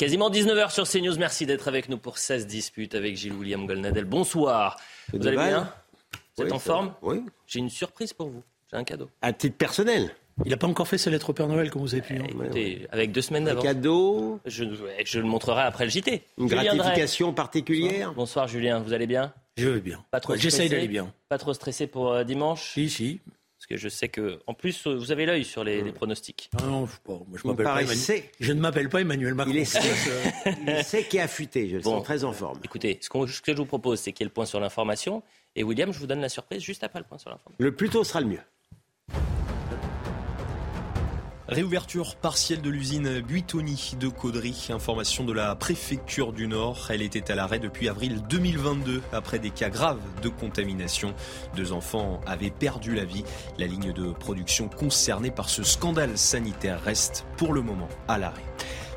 Quasiment 19h sur CNews. Merci d'être avec nous pour 16 disputes avec Gilles William Golnadel. Bonsoir. Vous allez bien Vous êtes en forme Oui. J'ai une surprise pour vous. J'ai un cadeau. À titre personnel. Il n'a pas encore fait ses lettres au Père Noël, comme vous avez pu. Eh, écoutez, avec deux semaines Un d'avance. cadeau, Je, je le montrerai après le JT. une Julien Drey. gratification particulière. Bonsoir Julien, vous allez bien Je vais bien. Pas trop Ouais, J'essaye d'aller bien. Pas trop stressé pour euh, dimanche Si, si. Parce que je sais que, en plus, vous avez l'œil sur les, les pronostics. Ah non, je, pas. Moi, je, Il m'appelle pas paraissait- Emmanuel- je ne m'appelle pas Emmanuel Macron. Il est sec, Euh, il est sec et affûté, je le Bon. sens très en forme. Écoutez, ce, ce que je vous propose, c'est qu'il y ait le point sur l'information. Et William, je vous donne la surprise juste après le point sur l'information. Le plus tôt sera le mieux. Réouverture partielle de l'usine Buitoni de Caudry. Information de la préfecture du Nord. Elle était à l'arrêt depuis avril 2022 après des cas graves de contamination. Deux enfants avaient perdu la vie. La ligne de production concernée par ce scandale sanitaire reste pour le moment à l'arrêt.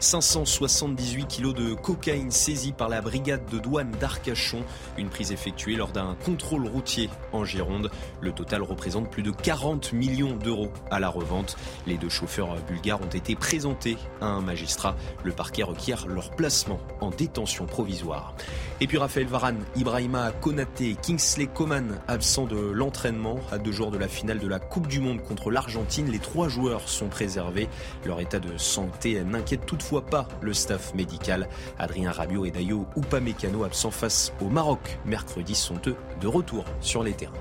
578 kilos de cocaïne saisis par la brigade de douane d'Arcachon. Une prise effectuée lors d'un contrôle routier en Gironde. Le total représente plus de 40 millions d'euros à la revente. Les deux chauffeurs bulgares ont été présentés à un magistrat. Le parquet requiert leur placement en détention provisoire. Et puis Raphaël Varane, Ibrahima Konaté Kingsley Coman absents de l'entraînement à deux jours de la finale de la Coupe du Monde contre l'Argentine. Les trois joueurs sont préservés. Leur état de santé n'inquiète toutefois pas le staff médical. Adrien Rabiot et Dayo Upamecano absents face au Maroc mercredi sont eux de retour sur les terrains.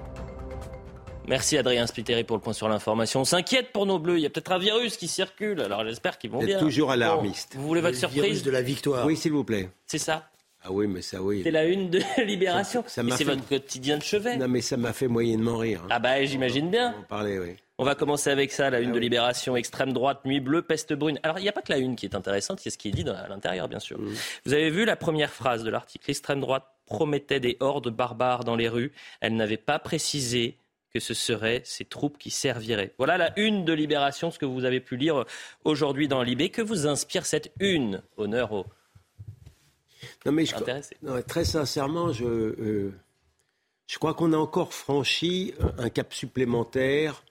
Merci Adrien Spiteri pour le point sur l'information. On s'inquiète pour nos bleus. Il y a peut-être un virus qui circule. Alors j'espère qu'ils vont bien. toujours Bon, alarmiste. vous voulez votre le virus surprise de la victoire. Oui, s'il vous plaît. C'est ça Ah oui, mais ça, oui. C'est la une de Libération. Ça- ça c'est fait- votre quotidien de chevet. Non, mais ça m'a fait moyennement rire. hein. Ah bah j'imagine bien. On parlait, oui. On va commencer avec ça, la une Ah de. Libération, extrême droite, nuit bleue, peste brune. Alors il n'y a pas que la une qui est intéressante, il y a ce qui est dit dans- à l'intérieur bien sûr. Mmh. Vous avez vu la première phrase de l'article, l'extrême droite promettait des hordes barbares dans les rues. Elle n'avait pas précisé que ce seraient ces troupes qui serviraient. Voilà la une de Libération, ce que vous avez pu lire aujourd'hui dans Libé. Que vous inspire cette une Honneur aux Non, mais je, non, très sincèrement, je, euh, je crois qu'on a encore franchi un cap supplémentaire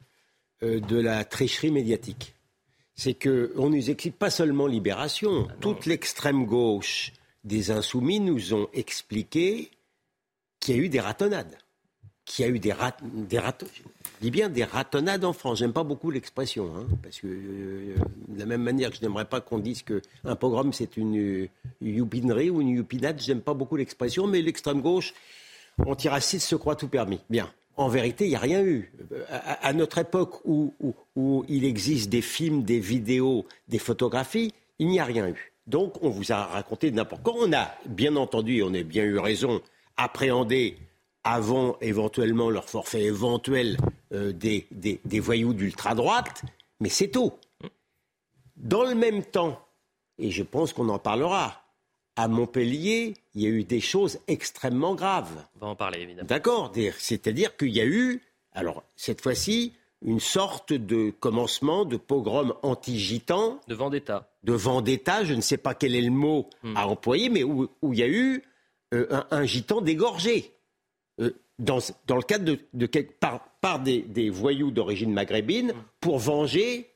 de la tricherie médiatique. C'est que on nous explique pas seulement Libération, toute l'extrême gauche des Insoumis nous ont expliqué qu'il y a eu des ratonnades, qu'il y a eu des, rat, des je dis bien des ratonnades en France. J'aime pas beaucoup l'expression, hein, parce que euh, de la même manière que je n'aimerais pas qu'on dise qu'un pogrom c'est une euh, youpinerie ou une youpinade, j'aime pas beaucoup l'expression, mais l'extrême gauche antiraciste se croit tout permis. Bien. En vérité, il n'y a rien eu. Euh, À, notre époque où, il existe des films, des vidéos, des photographies, il n'y a rien eu. Donc, on vous a raconté n'importe quoi. On a, bien entendu, on a bien eu raison, appréhendé avant éventuellement leur forfait éventuel euh, des, des- des voyous d'ultra-droite, mais c'est tout. Dans le même temps, et je pense qu'on en parlera, à Montpellier, il y a eu des choses extrêmement graves. On va en parler évidemment. D'accord C'est-à-dire qu'il y a eu, alors cette fois-ci, une sorte de commencement de pogrom anti-gitan, De Vendetta. de vendetta, je ne sais pas quel est le mot à employer, mais où, où il y a eu euh, un, un gitan dégorgé. Euh, dans, dans le cadre de, par, par des, des voyous d'origine maghrébine pour venger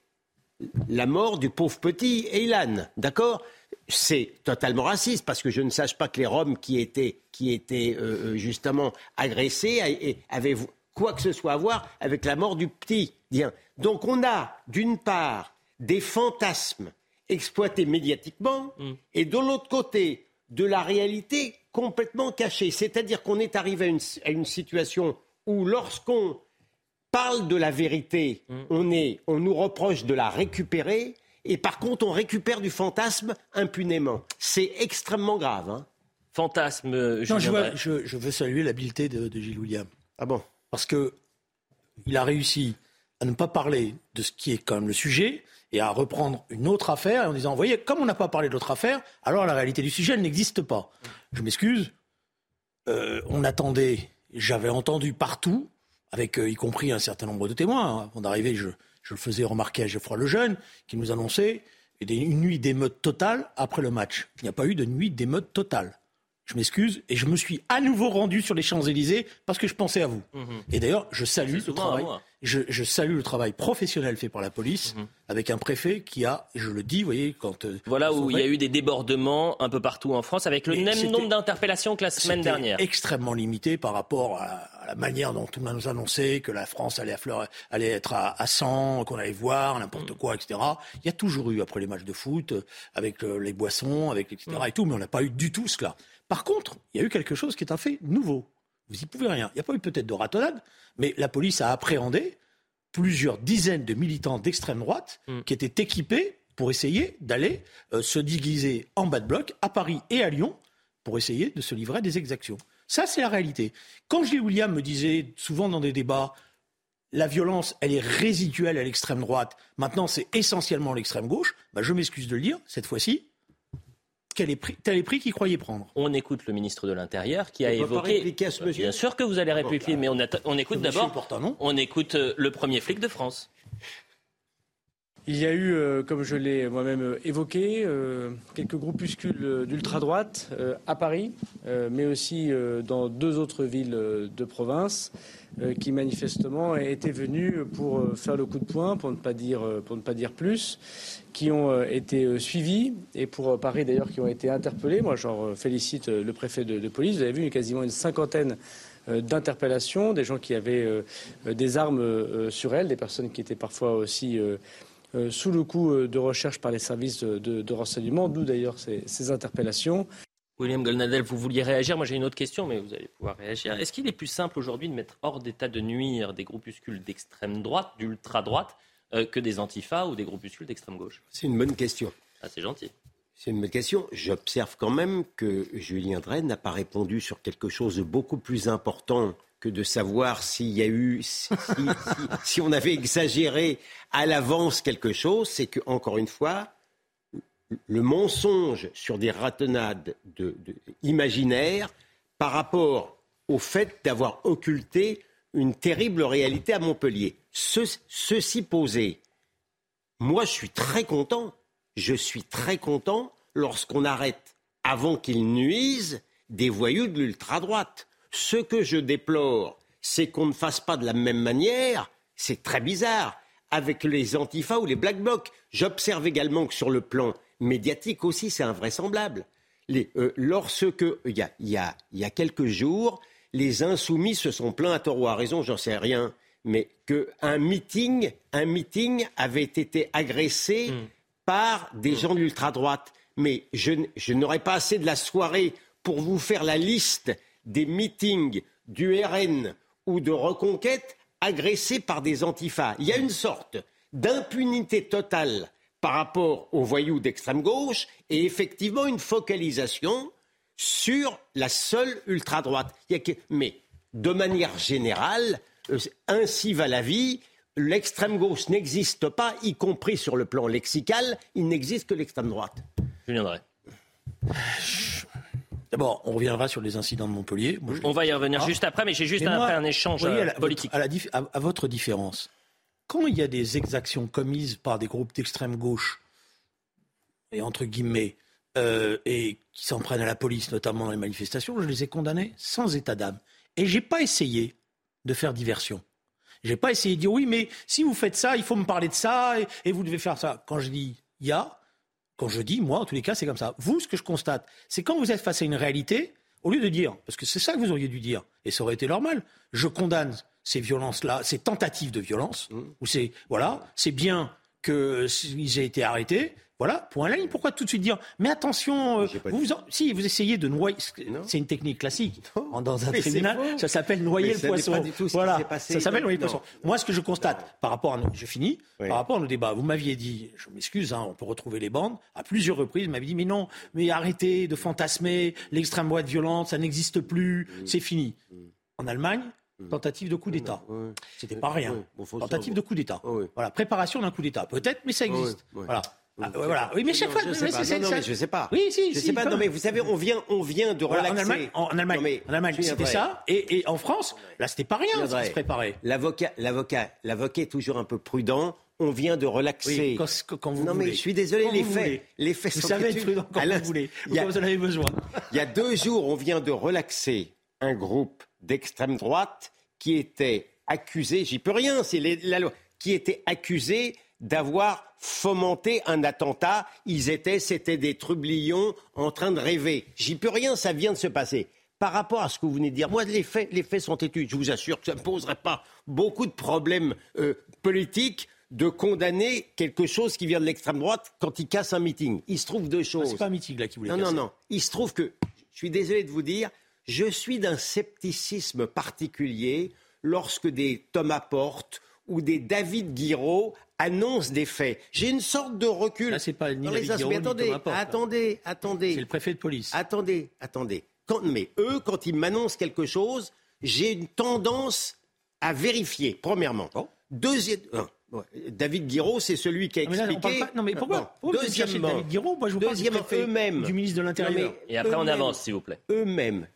la mort du pauvre petit Eilan. D'accord? C'est totalement raciste parce que je ne sache pas que les Roms qui étaient, qui étaient euh, euh, justement agressés et avaient quoi que ce soit à voir avec la mort du petit. Bien. Donc on a d'une part des fantasmes exploités médiatiquement et de l'autre côté de la réalité complètement cachée. C'est-à-dire qu'on est arrivé à une, à une situation où lorsqu'on parle de la vérité, on, est, on nous reproche de la récupérer, et par contre, on récupère du fantasme impunément. C'est extrêmement grave. hein. Fantasme. euh, Non, je, Julien vois- Drey. je- je veux saluer l'habileté de, de Gilles William. Ah bon? Parce que il a réussi à à ne pas parler de ce qui est quand même le sujet et à reprendre une autre affaire en disant, vous voyez, comme on n'a pas parlé de l'autre affaire, alors la réalité du sujet, elle n'existe pas. Je m'excuse, euh, on attendait, j'avais entendu partout, avec euh, y compris un certain nombre de témoins, hein, avant d'arriver, je, je, le faisais remarquer à Geoffroy Lejeune, qui nous annonçait une nuit d'émeute totale après le match. Il n'y a pas eu de nuit d'émeute totale je m'excuse, et je me suis à nouveau rendu sur les Champs-Élysées parce que je pensais à vous. Mhm. Et d'ailleurs, je salue le travail. Je, salue le travail professionnel fait par la police mhm. avec un préfet qui a, je le dis, vous voyez, quand. Euh, voilà où il y a eu des débordements un peu partout en France avec le même nombre d'interpellations que la semaine dernière. Extrêmement limité par rapport à, la manière dont tout le monde nous annonçait que la France allait, allait être à, 100, qu'on allait voir n'importe mhm. quoi, etc. Il y a toujours eu après les matchs de foot avec euh, les boissons, avec etc. et tout, mais on n'a pas eu du tout cela. Par contre, il y a eu quelque chose qui est un fait nouveau. Vous n'y pouvez rien. Il n'y a pas eu peut-être de ratonnade, mais la police a appréhendé plusieurs dizaines de militants d'extrême droite hmm. qui étaient équipés pour essayer d'aller euh, se déguiser en bas de bloc à Paris et à Lyon pour essayer de se livrer à des exactions. Ça, c'est la réalité. Quand Gilles William me disait souvent dans des débats, la violence, elle est résiduelle à l'extrême droite, maintenant c'est essentiellement l'extrême gauche, bah, je m'excuse de le dire, cette fois-ci, quel est pris, tel est pris qu'il croyait prendre. On écoute le ministre de l'Intérieur qui a évoqué. Bien sûr que vous allez répliquer, mais on, on écoute d'abord. On écoute euh, le premier flic de France. Il y a eu, euh, comme je l'ai moi-même euh, évoqué, quelques groupuscules d'ultra-droite à Paris, mais aussi dans deux autres villes de province. Euh, qui manifestement étaient venus pour euh, faire le coup de poing, pour ne pas dire, euh, pour ne pas dire plus, qui ont été suivis et pour Paris d'ailleurs qui ont été interpellés. Moi, j'en félicite le préfet de, police. Vous avez vu quasiment une cinquantaine d'interpellations, des gens qui avaient des armes sur elles, des personnes qui étaient parfois aussi sous le coup de recherche par les services de, renseignement, d'où d'ailleurs ces interpellations. William Golnadel, vous vouliez réagir Moi j'ai une autre question, mais vous allez pouvoir réagir. Est-ce qu'il est plus simple aujourd'hui de mettre hors d'état de nuire des groupuscules d'extrême droite, d'ultra-droite, euh, que des antifas ou des groupuscules d'extrême gauche? C'est une bonne question. Ah, c'est gentil. C'est une bonne question. J'observe quand même que Julien Drey n'a pas répondu sur quelque chose de beaucoup plus important de savoir s'il y a eu, si, si on avait exagéré à l'avance quelque chose. C'est que, encore une fois, le mensonge sur des ratonnades imaginaires par rapport au fait d'avoir occulté une terrible réalité à Montpellier. ceci posé, moi je suis très content, je suis très content lorsqu'on arrête, avant qu'ils nuisent, des voyous de l'ultra-droite. Ce que je déplore, c'est qu'on ne fasse pas de la même manière, c'est très bizarre, avec les antifas ou les black blocs. J'observe également que sur le plan médiatique aussi, c'est invraisemblable. Euh, lorsque, il y a, quelques jours, les insoumis se sont plaints à tort ou à raison, j'en sais rien, mais qu'un meeting, un meeting avait été agressé hmm. par des hmm. gens de l'ultra-droite. Mais je, je n'aurais pas assez de la soirée pour vous faire la liste des meetings du RN ou de Reconquête agressés par des antifas. Il y a une sorte d'impunité totale par rapport aux voyous d'extrême gauche et effectivement une focalisation sur la seule ultra-droite. Mais de manière générale, euh, ainsi va la vie. L'extrême gauche n'existe pas, y compris sur le plan lexical, il n'existe que l'extrême droite. Je viendrai. D'abord, on reviendra sur les incidents de Montpellier. on va y revenir ah. juste après, mais j'ai juste un, échange euh, politique. à, votre différence, quand il y a des exactions commises par des groupes d'extrême gauche, et entre guillemets, euh, et qui s'en prennent à la police, notamment dans les manifestations, je les ai condamnés sans état d'âme. Et j'ai pas essayé de faire diversion. J'ai pas essayé de dire oui, mais si vous faites ça, il faut me parler de ça et, vous devez faire ça. Quand je dis il y a, quand je dis moi, en tous les cas, c'est comme ça. Vous, ce que je constate, c'est quand vous êtes face à une réalité, au lieu de dire, parce que c'est ça que vous auriez dû dire, et ça aurait été normal, je condamne ces violences-là, ces tentatives de violence, mmh. ou c'est voilà, c'est bien qu'ils aient été arrêtés. Voilà, point la ligne. Pourquoi tout de suite dire Mais attention, euh, vous, si vous essayez de noyer, c'est une technique classique dans un tribunal, ça s'appelle noyer le poisson. voilà, ça s'appelle noyer le poisson. Moi, ce que je constate par rapport à nos, je finis, par rapport à nos débats, vous m'aviez dit, je m'excuse, hein, on peut retrouver les bandes à plusieurs reprises, vous m'aviez dit mais non, mais arrêtez de fantasmer l'extrême droite violente, ça n'existe plus, mm. c'est fini. Mm. En Allemagne, tentative de coup d'État. C'était pas rien. Bon, tentative de coup d'État. Ouais. Voilà, préparation d'un coup d'État. Peut-être, mais ça existe. Ouais, ouais. Voilà. Ah, ouais, voilà. Oui, mais chaque fois, je sais pas. c'est- Non, non, ça- mais je sais pas. Oui, si, Je si, sais pas. Non, mais vous savez, on vient, on vient de en relaxer. Allemagne, en Allemagne, mais en Allemagne, c'était ça. Et, et en France, là, c'était pas rien Viendrait. se préparait. L'avocat, l'avocat, l'avocat est toujours un peu prudent. On vient de relaxer. Oui, quand, quand vous non, mais je suis désolé, Quand les faits, les faits Vous sont savez être prudent quand Alain, vous voulez, a, quand vous en avez besoin. il y a deux jours, on vient de relaxer un groupe d'extrême droite qui était accusé, j'y peux rien, c'est la loi, qui était accusé d'avoir fomenté un attentat. Ils étaient, c'était des trublions en train de rêver. J'y peux rien, ça vient de se passer. Par rapport à ce que vous venez de dire, moi, les faits, les faits sont têtus. Je vous assure que ça ne poserait pas beaucoup de problèmes euh, politiques de condamner quelque chose qui vient de l'extrême droite quand il casse un meeting. Il se trouve deux Ah, choses. C'est pas un meeting là qui voulait Non, non, non. Il se trouve que, je suis désolé de vous dire, je suis d'un scepticisme particulier lorsque des Thomas Porte ou des David Guiraud annoncent des faits. J'ai une sorte de recul. Là, c'est pas ni les Guiraud, Mais attendez, attendez, attendez. C'est le préfet de police. Attendez, attendez. Quand, mais eux, quand ils m'annoncent quelque chose, j'ai une tendance à vérifier, premièrement. Oh. Deuxième. ouais, David Guiraud, c'est celui qui a Non, mais là, on expliqué. Non, mais pourquoi, pourquoi deuxièmement, David Guiraud Moi, je vous parle du deuxièmement, eux-mêmes. du ministre de l'Intérieur. Et après, on avance, s'il vous plaît. eux-mêmes,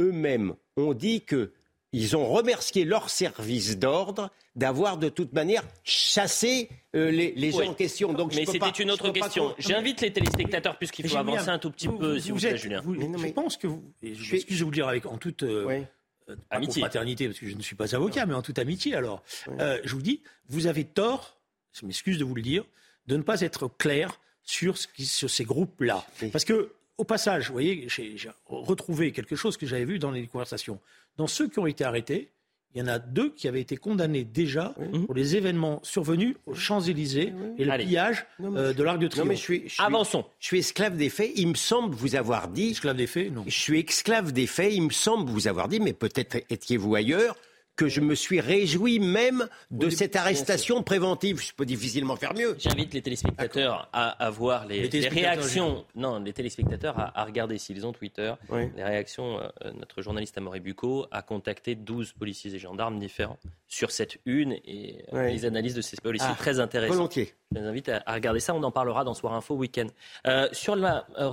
eux-mêmes ont dit que ils ont remercié leur service d'ordre d'avoir de toute manière chassé euh, les, les gens Oui. en question. Donc, je Mais peux c'était une autre pas question. J'invite les téléspectateurs, puisqu'il faut Julien, avancer un tout petit vous- peu, vous- s'il vous vous plaît, êtes- Julien. vous- Mais non, Je pense que vous. et Je m'excuse de vous le dire avec en toute. euh, Ouais. euh, Amitié. confraternité, parce que je ne suis pas avocat, mais en toute amitié alors. Euh, je vous dis, vous avez tort, je m'excuse de vous le dire, de ne pas être clair sur, ce qui- sur ces groupes-là. Oui. Parce que, au passage, vous voyez, j'ai retrouvé quelque chose que j'avais vu dans les conversations. Dans ceux qui ont été arrêtés, il y en a deux qui avaient été condamnés déjà pour les événements survenus aux Champs-Élysées et le Allez. pillage Non, euh, de l'Arc de Non, Triomphe. mais je suis, je suis- Avançons. je suis esclave des faits. Il me semble vous avoir dit. Esclave des faits, non. Je suis esclave des faits. Il me semble vous avoir dit, mais peut-être étiez-vous ailleurs, que je me suis réjoui même de cette arrestation préventive. Je peux difficilement faire mieux. J'invite les téléspectateurs à, à voir les, Les les téléspectateurs, réactions. Non, les téléspectateurs à, à regarder s'ils ont Twitter. Oui. Les réactions. euh, notre journaliste Amaury Bucco a contacté 12 policiers et gendarmes différents sur cette une et euh, Oui. les analyses de ces policiers Ah, très intéressantes. Volontiers. Je les invite à, à regarder ça. On en parlera dans Soir Info Week-end. Euh, sur la, euh,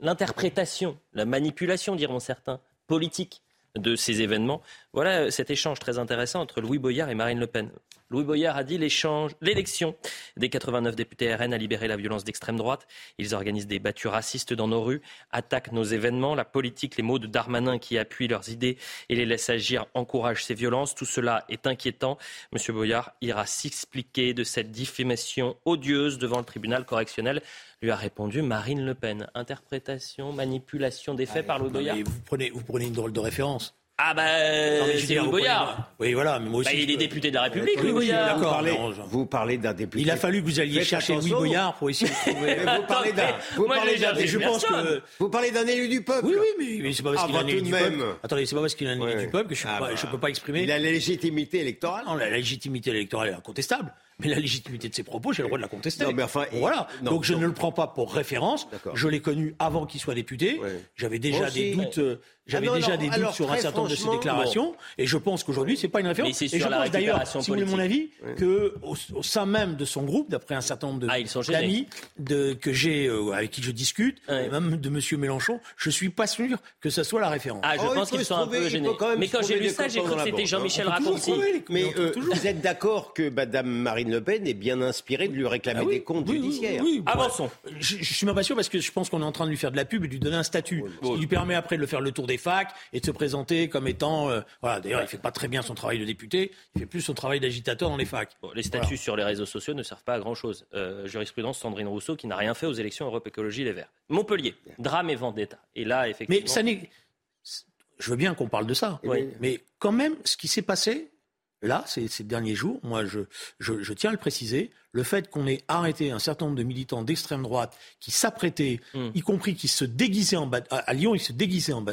l'interprétation, la manipulation, diront certains, politique de ces événements, voilà euh, cet échange très intéressant entre Louis Boyard et Marine Le Pen. Louis Boyard a dit l'échange, l'élection des 89 députés RN a libéré la violence d'extrême droite. Ils organisent des battues racistes dans nos rues, attaquent nos événements, la politique, les mots de Darmanin qui appuient leurs idées et les laissent agir encouragent ces violences. Tout cela est inquiétant. Monsieur Boyard ira s'expliquer de cette diffamation odieuse devant le tribunal correctionnel. Lui a répondu Marine Le Pen. Interprétation, manipulation des faits par Louis Non, Boyard. vous, prenez, vous prenez une drôle de référence. Ah bah, je veux c'est Louis Boyard. Oui, voilà, mais moi aussi. Bah, il est député de la République, Oui, Louis oui, Boyard. Vous d'accord. parlez, vous parlez d'un député. Il a fallu que vous alliez Faites chercher Louis. Boyard pour essayer de trouver. Mais vous parlez d'un, vous parlez d'un je pense que. vous parlez d'un élu du peuple. Oui, oui, mais, mais c'est pas parce Ah, qu'il a un bah, élu du peuple. Attendez, c'est pas parce qu'il a un élu Ouais. du peuple que je ne Ah, peux, bah. peux pas exprimer. Il a la légitimité électorale. Non, la légitimité électorale est incontestable, mais la légitimité de ses propos, j'ai le droit de la contester. Non, mais enfin, Bon, voilà. non, Donc je non. ne le prends pas pour référence. Je l'ai connu avant qu'il soit député. Ouais. J'avais déjà Moi des aussi. doutes. euh, J'avais Ah déjà non, des doutes alors, sur un certain nombre de ses déclarations, et je pense qu'aujourd'hui c'est pas une référence. Et sur je la pense d'ailleurs, si vous voulez mon avis, politique. que au, au sein même de son groupe, d'après un certain nombre de Ah, d'amis de, que j'ai euh, avec qui je discute, Ouais. et même de Monsieur Mélenchon, je suis pas sûr que ça soit la référence. Ah, je Oh, pense qu'ils sont un peu gênés. peut quand même Mais quand j'ai lu des ça, j'ai cru que c'était Jean-Michel les- Mais euh, vous êtes d'accord que Madame Marine Le Pen est bien inspirée de lui réclamer Ah oui, des comptes oui, oui, judiciaires oui, oui. Avançons. Je, je suis même pas sûr parce que je pense qu'on est en train de lui faire de la pub et de lui donner un statut. Ce qui lui permet après de le faire le tour des facs et de se présenter comme étant. euh, voilà, d'ailleurs, il fait pas très bien son travail de député, il fait plus son travail d'agitateur dans les facs. Bon, les statuts sur les réseaux sociaux ne servent pas à grand-chose. Euh, jurisprudence Sandrine Rousseau qui n'a rien fait aux élections Europe Écologie Les Verts. Montpellier, drame et vendetta. Et là, effectivement. Mais ça n'est. Je veux bien qu'on parle de ça. Oui. Mais quand même, ce qui s'est passé, là, ces, ces derniers jours, moi, je, je, je tiens à le préciser, le fait qu'on ait arrêté un certain nombre de militants d'extrême droite qui s'apprêtaient, Hmm. y compris qui se déguisaient en bas. À, à Lyon, ils se déguisaient en bas,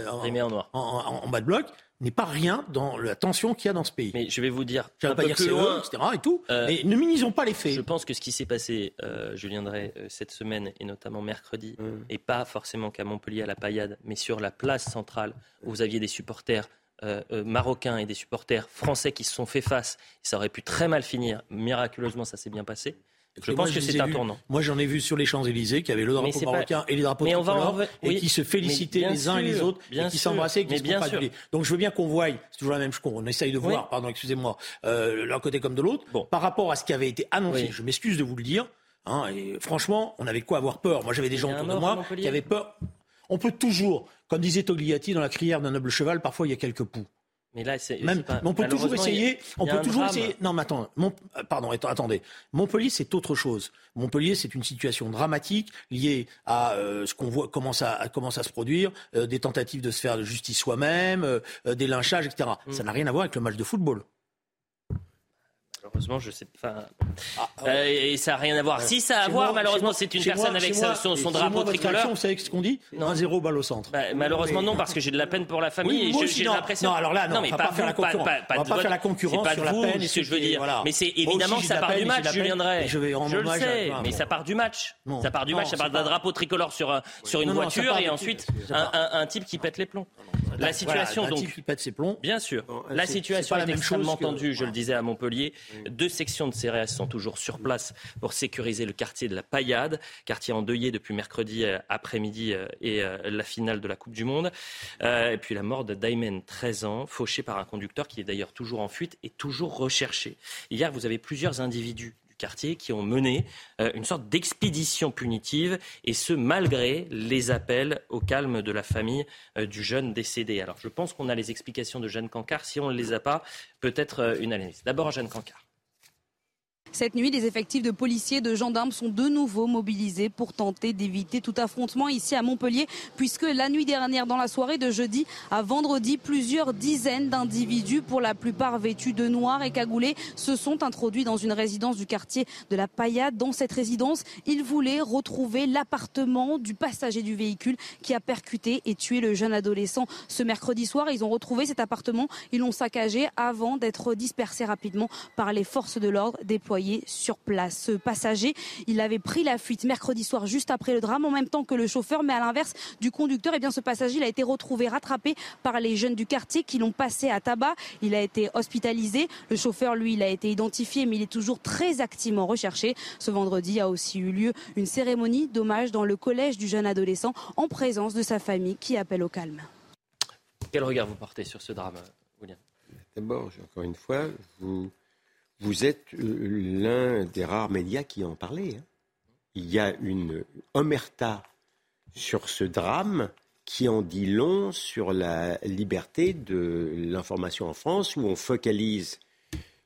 en, bas de bloc, n'est pas rien dans la tension qu'il y a dans ce pays. Mais je vais vous dire Je un vais pas peu dire plus c'est eux, loin. etc. et tout. Euh, mais ne minimisons pas les faits. Je pense que ce qui s'est passé, euh, Julien Drey, euh, cette semaine et notamment mercredi, Hum. et pas forcément qu'à Montpellier à la Paillade, mais sur la place centrale où vous aviez des supporters euh, euh, marocains et des supporters français qui se sont fait face. Ça aurait pu très mal finir. Miraculeusement, ça s'est bien passé. Je pense que c'est un tournant. Moi, j'en ai vu sur les Champs-Élysées qui avait le drapeau marocain et les drapeaux tricolores et qui se félicitaient les uns et les autres et qui s'embrassaient et qui se bien Donc, je veux bien qu'on voie, c'est toujours la même chose, on essaye de voir, pardon, excusez-moi, euh, l'un côté comme de l'autre, par rapport à ce qui avait été annoncé. Je m'excuse de vous le dire. Hein, et franchement, on avait quoi avoir peur Moi, j'avais des gens autour de moi qui avaient peur. On peut toujours, comme disait Togliatti dans la crière d'un noble cheval, parfois il y a quelques poux. Mais là, c'est. on peut toujours essayer. On peut toujours essayer. Non, mais attends. Mon, euh, pardon, attendez. Montpellier, c'est autre chose. Montpellier, c'est une situation dramatique liée à euh, ce qu'on voit commence à, commence à se produire, euh, des tentatives de se faire de justice soi-même, des lynchages, etc. Mm. Ça n'a rien à voir avec le match de football. Malheureusement, je sais pas. Ah, euh, et ça n'a rien à voir. Si ça a à voir, malheureusement, c'est une personne avec son, son drapeau tricolore. Vous savez ce qu'on dit Un zéro balle au centre. Bah, malheureusement, non, parce que j'ai de la peine pour la famille et j'ai l'impression. Non, alors là, non, mais on va pas, faire la concurrence. on va pas faire la concurrence sur la peine. ce que je veux dire. Mais c'est évidemment que ça part du match, Julien Drey. Je le sais, mais ça part du match. Ça part du match, ça part d'un drapeau tricolore sur une voiture et ensuite un type qui pète les plombs. La situation, donc. qui pète ses plombs. Bien sûr. La situation est extrêmement tendue, je le disais à Montpellier. Deux sections de CRS sont toujours sur place pour sécuriser le quartier de la Paillade, quartier endeuillé depuis mercredi euh, après-midi euh, et euh, la finale de la Coupe du Monde. Et puis la mort de Daimen, 13 ans, fauché par un conducteur qui est d'ailleurs toujours en fuite et toujours recherché. Hier, vous avez plusieurs individus quartier qui ont mené euh, une sorte d'expédition punitive, et ce, malgré les appels au calme de la famille euh, du jeune décédé. Alors, je pense qu'on a les explications de Jeanne Cancard. Si on ne les a pas, peut-être euh, une analyse. D'abord, Jeanne Cancard. Cette nuit, des effectifs de policiers et de gendarmes sont de nouveau mobilisés pour tenter d'éviter tout affrontement ici à Montpellier, puisque la nuit dernière, dans la soirée de jeudi à vendredi, plusieurs dizaines d'individus, pour la plupart vêtus de noir et cagoulés, se sont introduits dans une résidence du quartier de la Paillade. Dans cette résidence, ils voulaient retrouver l'appartement du passager du véhicule qui a percuté et tué le jeune adolescent ce mercredi soir. Ils ont retrouvé cet appartement, ils l'ont saccagé avant d'être dispersés rapidement par les forces de l'ordre déployées sur place. Ce passager, il avait pris la fuite mercredi soir juste après le drame en même temps que le chauffeur, mais à l'inverse du conducteur, et eh bien ce passager, il a été retrouvé rattrapé par les jeunes du quartier qui l'ont passé à tabac. Il a été hospitalisé. Le chauffeur, lui, il a été identifié, mais il est toujours très activement recherché. Ce vendredi a aussi eu lieu une cérémonie d'hommage dans le collège du jeune adolescent en présence de sa famille qui appelle au calme. Quel regard vous portez sur ce drame, William? D'abord, encore une fois, vous vous êtes euh, l'un des rares médias qui en parlait. Hein. Il y a une omerta sur ce drame qui en dit long sur la liberté de l'information en France, où on focalise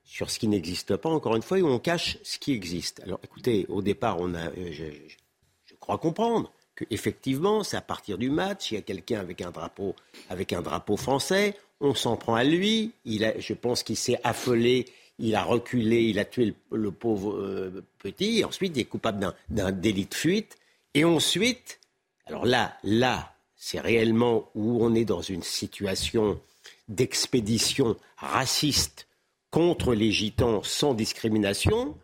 sur ce qui n'existe pas, encore une fois, et où on cache ce qui existe. Alors écoutez, au départ, on a, euh, je, crois comprendre qu'effectivement, c'est à partir du match, il y a quelqu'un avec un drapeau, avec un drapeau français, on s'en prend à lui, il a, je pense qu'il s'est affolé il a reculé, il a tué le, pauvre euh, petit, et ensuite il est coupable d'un délit de fuite. Et ensuite, alors là, là, c'est réellement où on est dans une situation d'expédition raciste contre les gitans sans discrimination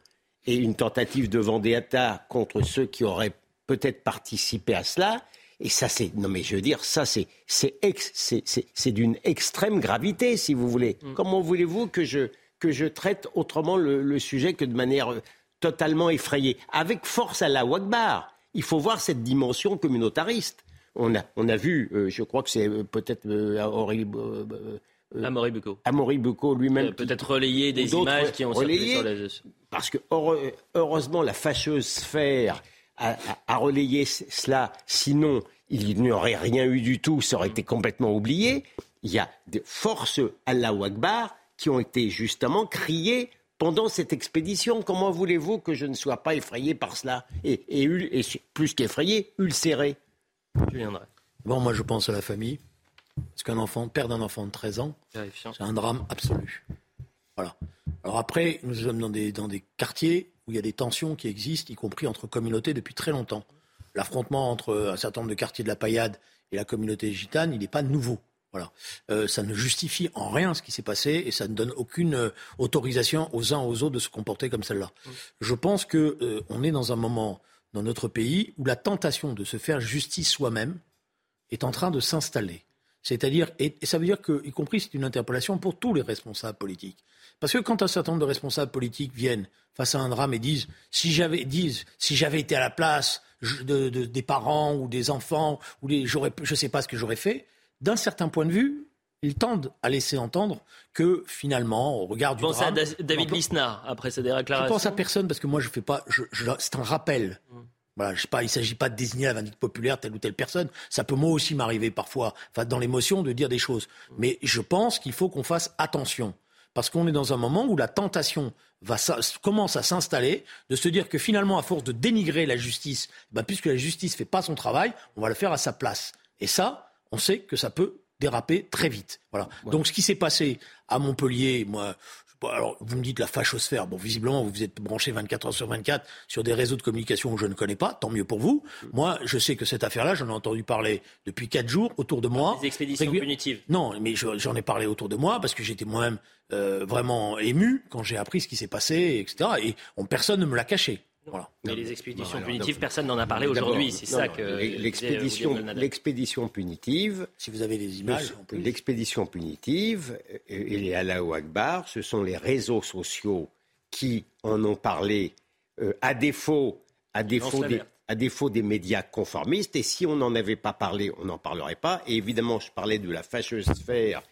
et une tentative de vendetta contre ceux qui auraient peut-être participé à cela. Et ça, c'est non mais je veux dire, ça c'est c'est d'une extrême gravité, si vous voulez. Mm. Comment voulez-vous que je que je traite autrement le, sujet que de manière euh, totalement effrayée. Avec force à la Wagbar, il faut voir cette dimension communautariste. On a, on a vu, euh, je crois que c'est euh, peut-être Amaury Bucco. Amaury Bucco lui-même. Peut-être relayer des images qui ont relayé, sur les... Parce que heureusement, la fâcheuse sphère a, a, relayé cela. Sinon, il n'y aurait rien eu du tout. Ça aurait été complètement oublié. Il y a des forces à la Wagbar qui ont été justement criés pendant cette expédition. Comment voulez-vous que je ne sois pas effrayé par cela et, et, plus qu'effrayé, ulcéré Je viendrai. Bon, moi je pense à la famille. Parce qu'un enfant, perdre un enfant de 13 ans, c'est un drame absolu. Voilà. Alors après, nous sommes dans des, dans des quartiers où il y a des tensions qui existent, y compris entre communautés depuis très longtemps. L'affrontement entre un certain nombre de quartiers de la paillade et la communauté gitane, il n'est pas nouveau. Voilà. Euh, ça ne justifie en rien ce qui s'est passé et ça ne donne aucune euh, autorisation aux uns aux autres de se comporter comme celle-là. Je pense que euh, on est dans un moment dans notre pays où la tentation de se faire justice soi-même est en train de s'installer. C'est-à-dire, et, ça veut dire que, y compris, c'est une interpellation pour tous les responsables politiques. Parce que quand un certain nombre de responsables politiques viennent face à un drame et disent si j'avais disent si j'avais été à la place de, des parents ou des enfants ou les, je sais pas ce que j'aurais fait, d'un certain point de vue, ils tendent à laisser entendre que finalement, au regard du pense drame, à David Lisnard après sa déclaration. Je pense à personne parce que moi je fais pas. Je, c'est un rappel. Mmh. Voilà, je sais pas, il ne s'agit pas de désigner la vindicte populaire telle ou telle personne. Ça peut moi aussi m'arriver parfois, enfin, dans l'émotion, de dire des choses. Mais je pense qu'il faut qu'on fasse attention. Parce qu'on est dans un moment où la tentation va, commence à s'installer de se dire que finalement, à force de dénigrer la justice, ben, puisque la justice ne fait pas son travail, on va le faire à sa place. Et ça, on sait que ça peut déraper très vite. Voilà. Donc ce qui s'est passé à Montpellier, moi, alors, vous me dites la fachosphère. Bon, visiblement, vous êtes branché 24 heures sur 24 sur des réseaux de communication que je ne connais pas. Tant mieux pour vous. Moi, je sais que cette affaire-là, j'en ai entendu parler depuis quatre jours autour de moi. Des expéditions punitives. Non, mais j'en ai parlé autour de moi parce que j'étais moi-même euh, vraiment ému quand j'ai appris ce qui s'est passé, etc. Et on, personne ne me l'a caché. Mais les expéditions punitives, personne n'en a parlé aujourd'hui. C'est ça que l'expédition, l'expédition punitive. Si vous avez des images, l'expédition punitive et les Allahu Akbar, ce sont les réseaux sociaux qui en ont parlé euh, à défaut, à défaut des, à défaut des médias conformistes. Et si on n'en avait pas parlé, on n'en parlerait pas. Et évidemment, je parlais de la fâcheuse sphère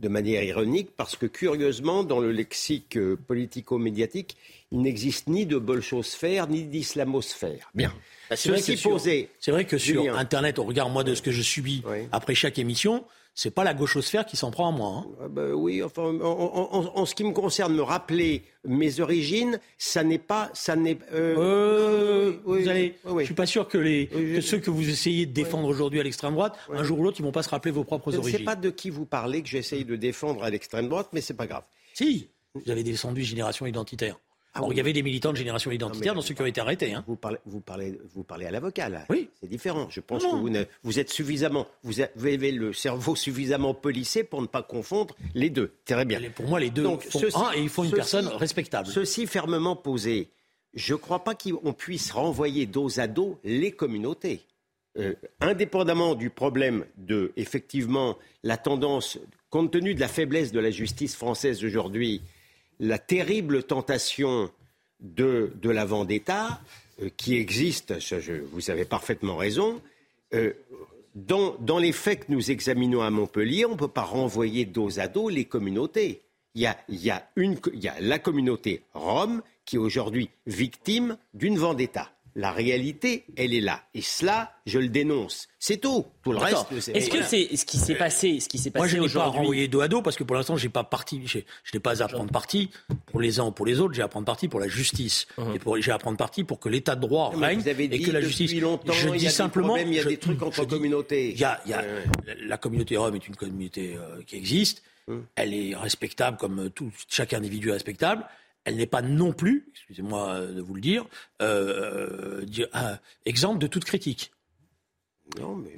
de manière ironique parce que curieusement, dans le lexique euh, politico-médiatique, il n'existe ni de bolchosphère ni d'islamosphère. Bien. Bah, c'est vrai, que sur Internet, au regard moi de ce que je subis après chaque émission, c'est pas la gauchosphère qui s'en prend à moi. Hein. Ah bah oui, enfin, en, ce qui me concerne, me rappeler mes origines, ça n'est pas, ça n'est. Euh, euh, vous allez, je suis pas sûr que, les, que ceux que vous essayez de défendre aujourd'hui à l'extrême droite, un jour ou l'autre, ils vont pas se rappeler vos propres origines. Je ne sais pas de qui vous parlez que j'essaye de défendre à l'extrême droite, mais c'est pas grave. Si, vous avez descendu génération identitaire. Ah il y avait des militants de génération identitaire dans ceux qui ont été arrêtés. Hein. Vous, parlez, vous, parlez, vous parlez à l'avocat, là. Oui. C'est différent. Je pense que vous, ne, vous êtes suffisamment. Vous avez le cerveau suffisamment polissé pour ne pas confondre les deux. Très bien. Pour moi, les deux Donc, font un et il faut une personne respectable. Ceci fermement posé, je ne crois pas qu'on puisse renvoyer dos à dos les communautés. Euh, indépendamment du problème de, effectivement, la tendance, compte tenu de la faiblesse de la justice française aujourd'hui, la terrible tentation de, la vendetta euh, qui existe, vous avez parfaitement raison. Euh, dans, les faits que nous examinons à Montpellier, on ne peut pas renvoyer dos à dos les communautés. Il y a, y a la communauté rome qui est aujourd'hui victime d'une vendetta. La réalité, elle est là. Et cela, je le dénonce. C'est tout. Tout le reste, c'est. Est-ce que c'est ce qui s'est passé, ce qui s'est passé Moi, je n'ai pas renvoyé dos à dos parce que pour l'instant, j'ai pas parti. Je, n'ai pas à prendre parti pour les uns ou pour les autres. J'ai à prendre parti pour la justice. Uh-huh. Et j'ai à prendre parti pour que l'état de droit règne vous avez et que la justice. Longtemps, je dis simplement. il y a des trucs entre communautés. Il y a, la, communauté rome est une communauté euh, qui existe. Hum. Elle est respectable comme tout, chaque individu est respectable elle n'est pas non plus, excusez-moi de vous le dire, euh, euh exemple de toute critique. Non, mais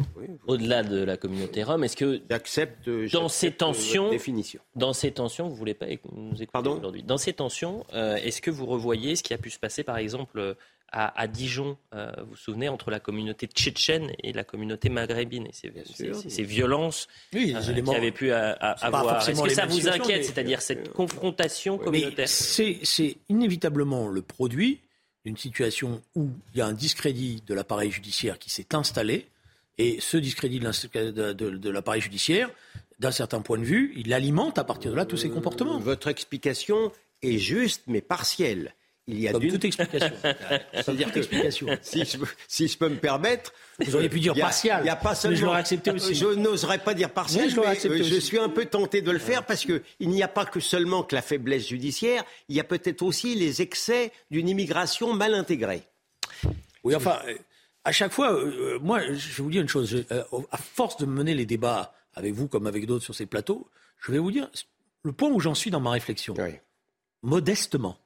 Au-delà de la communauté rome, est-ce que j'accepte dans ces tensions, définition. dans ces tensions, vous voulez pas nous écouter aujourd'hui Dans ces tensions, euh, est-ce que vous revoyez ce qui a pu se passer, par exemple, à, Dijon, euh, vous vous souvenez, entre la communauté tchétchène et la communauté maghrébine, et ces, violences oui, euh, qui avaient pu avoir. Est-ce que ça vous inquiète, c'est-à-dire cette confrontation communautaire C'est inévitablement le produit d'une situation où il y a un discrédit de l'appareil judiciaire qui s'est installé, et ce discrédit de l'appareil judiciaire, d'un certain point de vue, il alimente à partir de là tous ces comportements. Votre explication est juste mais partielle il y a toute explication. C'est-à-dire explication. Si je, si je, peux me permettre, vous auriez pu dire partial. Il y a pas seulement. je accepté aussi. Je n'oserais pas dire partiel, mais, je, je suis un peu tenté de le faire parce que il n'y a pas que seulement que la faiblesse judiciaire, il y a peut-être aussi les excès d'une immigration mal intégrée. Oui, enfin, à chaque fois, euh, euh, moi, je vais vous dire une chose. Euh, à force de mener les débats avec vous comme avec d'autres sur ces plateaux, je vais vous dire le point où j'en suis dans ma réflexion. Modestement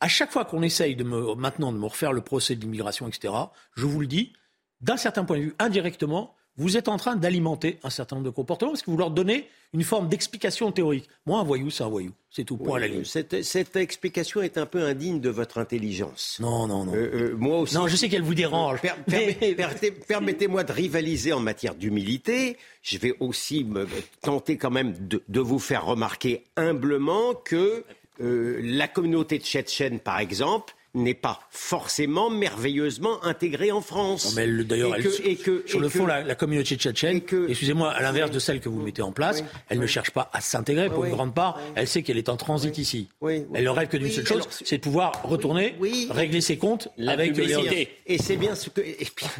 à chaque fois qu'on essaye de me, maintenant de me refaire le procès de l'immigration, etc., je vous le dis, d'un certain point de vue, indirectement, vous êtes en train d'alimenter un certain nombre de comportements parce que vous leur donnez une forme d'explication théorique. Moi, un voyou, c'est un voyou. C'est tout, point à la ligne. Cette, cette, explication est un peu indigne de votre intelligence. Non, non, non. Euh, euh, moi aussi. Non, je sais qu'elle vous dérange. Permettez-moi de rivaliser en matière d'humilité. Je vais aussi me tenter quand même de, de vous faire remarquer humblement que la communauté tchétchène, par exemple, n'est pas forcément merveilleusement intégrée en France. mais d'ailleurs, sur le fond, la, communauté tchétchène, excusez-moi, à l'inverse de celle que vous mettez en place, elle ne cherche pas à s'intégrer pour une grande part. Elle sait qu'elle est en transit ici. Elle ne rêve que d'une seule chose, c'est de pouvoir retourner, régler ses comptes la avec publicité. Et c'est bien ce que,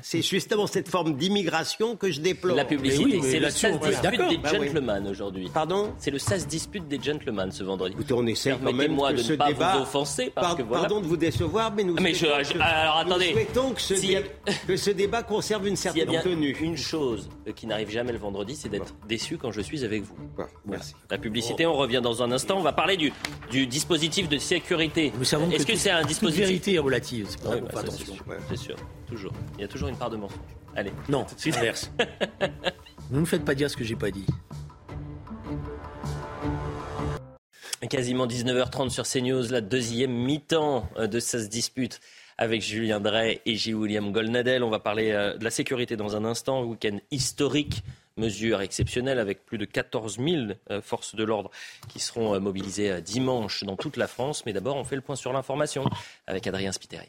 c'est justement cette forme d'immigration que je déplore. La publicité, c'est le sas dispute des bah gentlemen aujourd'hui. Pardon? C'est le sas dispute des gentlemen ce vendredi. Écoutez, on essaie quand même de ce ne pas débat, vous offenser parce que voilà. Pardon de vous décevoir, mais nous, mais je, alors, attendez. souhaitons que ce, que ce, débat conserve une certaine y tenue. Une chose qui n'arrive jamais le vendredi, c'est d'être déçu quand je suis avec vous. merci. La publicité, on revient dans un instant. On va parler du, du dispositif de sécurité. Est-ce que, c'est un dispositif. La vérité est relative. C'est pas bah, attention. C'est sûr, toujours. Il y a toujours une part de mensonge. Allez. Non, c'est l'inverse. ne me faites pas dire ce que j'ai pas dit. Quasiment 19h30 sur CNews, la deuxième mi-temps euh, de se dispute avec Julien Drey et J. William Golnadel. On va parler euh, de la sécurité dans un instant. Week-end historique, mesure exceptionnelle avec plus de 14 000 euh, forces de l'ordre qui seront mobilisées dimanche dans toute la France. Mais d'abord, on fait le point sur l'information avec Adrien Spiteri.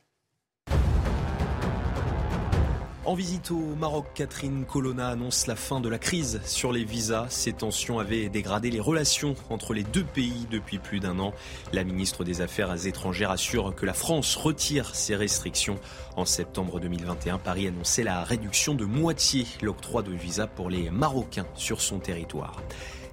En visite au Maroc, Catherine Colonna annonce la fin de la crise sur les visas. Ces tensions avaient dégradé les relations entre les deux pays depuis plus d'un an. La ministre des Affaires étrangères assure que la France retire ses restrictions. En septembre 2021, Paris annonçait la réduction de moitié l'octroi de visas pour les Marocains sur son territoire.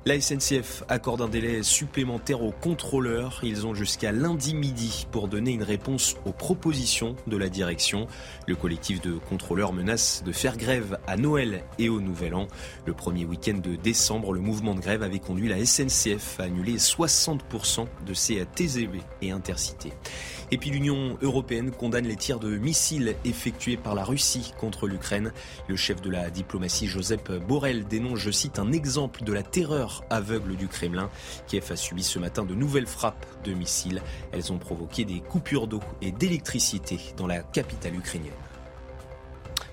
La SNCF accorde un délai supplémentaire aux contrôleurs. Ils ont jusqu'à lundi midi pour donner une réponse aux propositions de la direction. Le collectif de contrôleurs menace de faire grève à Noël et au Nouvel An. Le premier week-end de décembre, le mouvement de grève avait conduit la SNCF à annuler 60% de ses TGV et intercités. Et puis l'Union européenne condamne les tirs de missiles effectués par la Russie contre l'Ukraine. Le chef de la diplomatie Joseph Borrell dénonce, je cite, un exemple de la terreur aveugle du Kremlin. Kiev a subi ce matin de nouvelles frappes de missiles. Elles ont provoqué des coupures d'eau et d'électricité dans la capitale ukrainienne.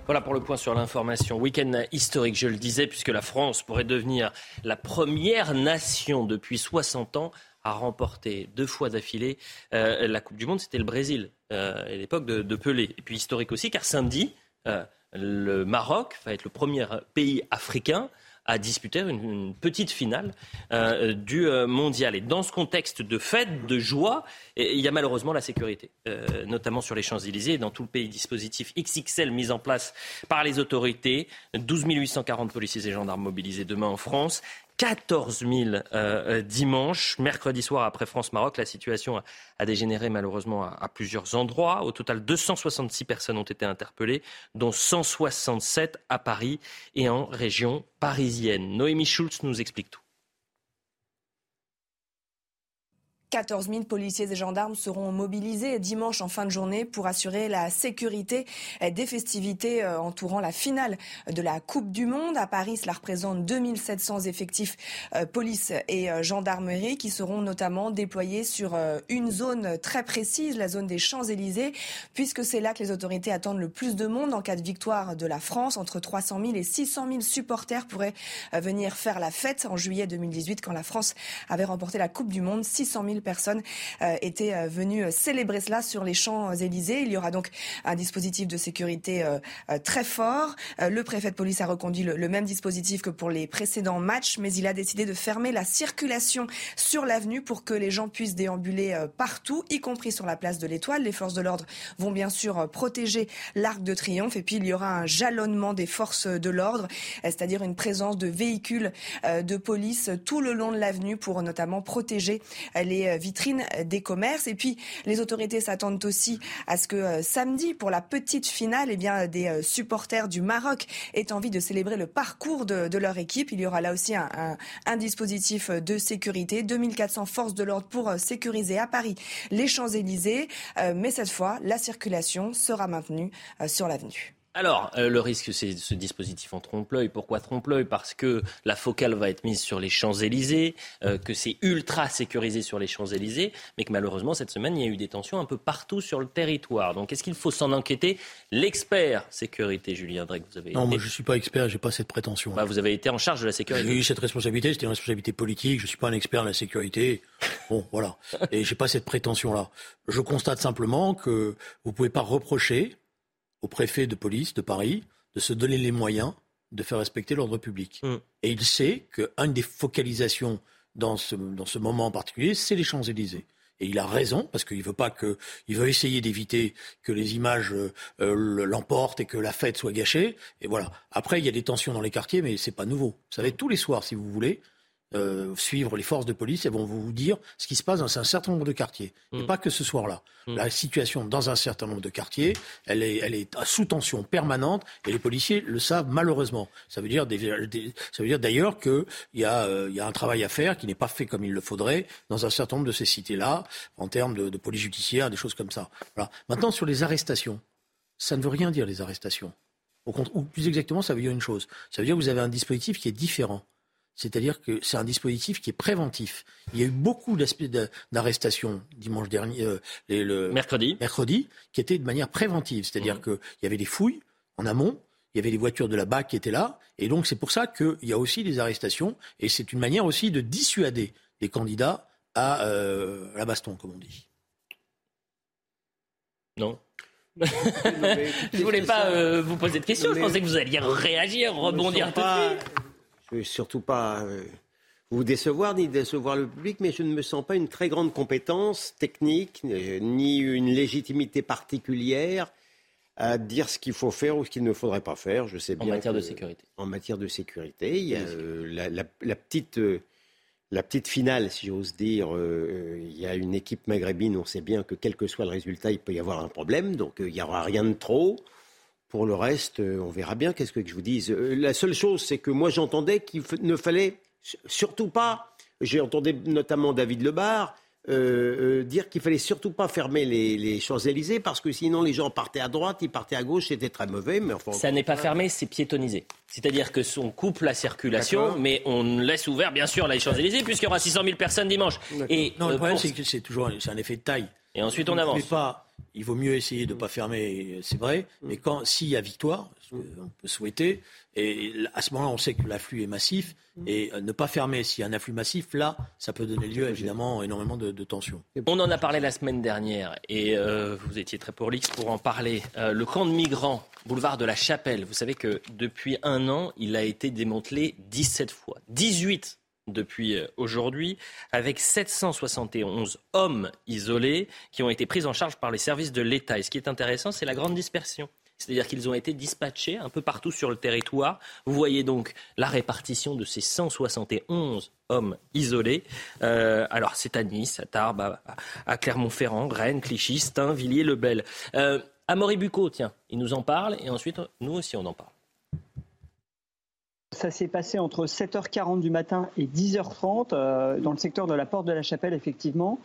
Voilà pour le point sur l'information. Week-end historique, je le disais, puisque la France pourrait devenir la première nation depuis 60 ans a remporté deux fois d'affilée euh, la Coupe du Monde, c'était le Brésil, euh, à l'époque de, Pelé. Et puis historique aussi, car samedi, euh, le Maroc va être le premier pays africain à disputer une, petite finale du mondial. Et dans ce contexte de fête, de joie, il y a malheureusement la sécurité, notamment sur les Champs-Élysées et dans tout le pays. Dispositif XXL mis en place par les autorités, 12 840 policiers et gendarmes mobilisés demain en France. 14 000 euh, euh, dimanche. Mercredi soir, après France-Maroc, la situation a, dégénéré malheureusement à, plusieurs endroits. Au total, 266 personnes ont été interpellées, dont 167 à Paris et en région parisienne. Noémie Schulz nous explique tout. 14 000 policiers et gendarmes seront mobilisés dimanche en fin de journée pour assurer la sécurité des festivités euh, entourant la finale de la Coupe du Monde. À Paris, cela représente 2700 effectifs euh, police et euh, gendarmerie qui seront notamment déployés sur une zone très précise, la zone des Champs-Élysées, puisque c'est là que les autorités attendent le plus de monde en cas de victoire de la France. Entre 300 000 et 600 000 supporters pourraient venir faire la fête en juillet 2018 quand la France avait remporté la Coupe du Monde. 600 000 personnes euh, étaient euh, venues euh, célébrer cela sur les Champs-Élysées. Il y aura donc un dispositif de sécurité très fort. Le préfet de police a reconduit le, même dispositif que pour les précédents matchs, mais il a décidé de fermer la circulation sur l'avenue pour que les gens puissent déambuler partout, y compris sur la place de l'Étoile. Les forces de l'ordre vont bien sûr protéger l'Arc de Triomphe et puis il y aura un jalonnement des forces de l'ordre, c'est-à-dire une présence de véhicules de police tout le long de l'avenue pour notamment protéger les vitrine des commerces. Et puis, les autorités s'attendent aussi à ce que euh, samedi, pour la petite finale, eh bien, des euh, supporters du Maroc aient envie de célébrer le parcours de, leur équipe. Il y aura là aussi un, dispositif de sécurité, 2400 forces de l'ordre pour euh, sécuriser à Paris les Champs-Élysées. mais cette fois, la circulation sera maintenue sur l'avenue. Alors, euh, le risque, c'est ce dispositif en trompe-l'œil. Pourquoi trompe-l'œil? Parce que la focale va être mise sur les Champs-Élysées, euh, que c'est ultra sécurisé sur les Champs-Élysées, mais que malheureusement, cette semaine, il y a eu des tensions un peu partout sur le territoire. Donc, est-ce qu'il faut s'en inquiéter? L'expert sécurité, Julien Drake, vous avez Non, été... moi je ne suis pas expert, j'ai pas cette prétention. Bah, vous avez été en charge de la J'ai sécurité. eu cette responsabilité, c'était une responsabilité politique, je ne suis pas un expert de la sécurité. Bon, voilà. Et j'ai pas cette prétention-là. Je constate simplement que vous pouvez pas reprocher au préfet de police de Paris de se donner les moyens de faire respecter l'ordre public. Mm. Et il sait qu'une des focalisations dans ce, dans ce moment en particulier, c'est les Champs-Élysées. Et il a raison, parce qu'il veut pas que, il veut essayer d'éviter que les images euh, euh, l'emportent et que la fête soit gâchée. Et voilà. Après, il y a des tensions dans les quartiers, mais c'est pas nouveau. Vous savez, tous les soirs, si vous voulez, euh, suivre les forces de police, elles vont vous dire ce qui se passe dans un certain nombre de quartiers. Et Mm. pas que ce soir-là. Mm. La situation dans un certain nombre de quartiers, elle est, elle est sous tension permanente et les policiers le savent malheureusement. Ça veut dire, des- des- ça veut dire d'ailleurs qu'il y, a, euh, y a un travail à faire qui n'est pas fait comme il le faudrait dans un certain nombre de ces cités-là, en termes de, de police judiciaire, des choses comme ça. Voilà. Maintenant, sur les arrestations, ça ne veut rien dire les arrestations. Au ou plus exactement, ça veut dire une chose. Ça veut dire que vous avez un dispositif qui est différent. C'est-à-dire que c'est un dispositif qui est préventif. Il y a eu beaucoup d'arrestations dimanche dernier, euh, les- le Mercredi. mercredi, qui étaient de manière préventive. C'est-à-dire qu'il y avait des fouilles en amont, il y avait des voitures de la BAC qui étaient là, et donc c'est pour ça qu'il y a aussi des arrestations, et c'est une manière aussi de dissuader les candidats à euh, la baston, comme on dit. Non. mais Je voulais pas euh, vous poser de questions. Je Mais- pensais que vous alliez réagir, rebondir tout de pas, suite. Veux surtout pas euh, vous décevoir ni décevoir le public, mais je ne me sens pas une très grande compétence technique euh, ni une légitimité particulière à dire ce qu'il faut faire ou ce qu'il ne faudrait pas faire. Je sais En bien matière que- de sécurité. En matière de sécurité, il y a euh, la, la- la petite. euh, la petite finale, si j'ose dire, euh, il y a une équipe maghrébine, on sait bien que quel que soit le résultat, il peut y avoir un problème, donc il n'y aura rien de trop. Pour le reste, euh, on verra bien. Qu'est-ce que je vous dise Euh, La seule chose, c'est que moi, j'entendais qu'il ne fallait surtout pas. J'ai entendu notamment David Lebar euh, euh, dire qu'il fallait surtout pas fermer les, les Champs-Élysées parce que sinon les gens partaient à droite, ils partaient à gauche, c'était très mauvais. Mais enfin, Ça n'est pas fermé, c'est piétonisé. C'est-à-dire que on coupe la circulation, mais on laisse ouvert, bien sûr, les Champs-Élysées, puisqu'il y aura 600 000 personnes dimanche. Et, Non, le euh, problème, pour- c'est que c'est toujours c'est un effet de taille. et ensuite, on avance. pas, il vaut mieux essayer de ne pas fermer, c'est vrai, mais quand s'il y a victoire, ce qu'on peut souhaiter, et à ce moment-là, on sait que l'afflux est massif, et euh, ne pas fermer s'il y a un afflux massif, là, ça peut donner lieu évidemment énormément de, de tensions. On en a parlé la semaine dernière et euh, vous étiez très prolixe pour en parler. Euh, le camp de migrants, boulevard de la Chapelle, vous savez que depuis un an, il a été démantelé 17 fois. 18 depuis euh, aujourd'hui, avec 771 hommes isolés qui ont été pris en charge par les services de l'État. Et ce qui est intéressant, c'est la grande dispersion. C'est-à-dire qu'ils ont été dispatchés un peu partout sur le territoire. Vous voyez donc la répartition de ces 171 hommes isolés. Euh, alors c'est à Nice, à Tarbes, à, Clermont-Ferrand, Rennes, Clichy, Stein, Villiers-le-Bel. Euh, Amaury Bucco, tiens, il nous en parle et ensuite nous aussi on en parle. Ça s'est passé entre 7h40 du matin et 10h30 euh, dans le secteur de la Porte de la Chapelle, effectivement.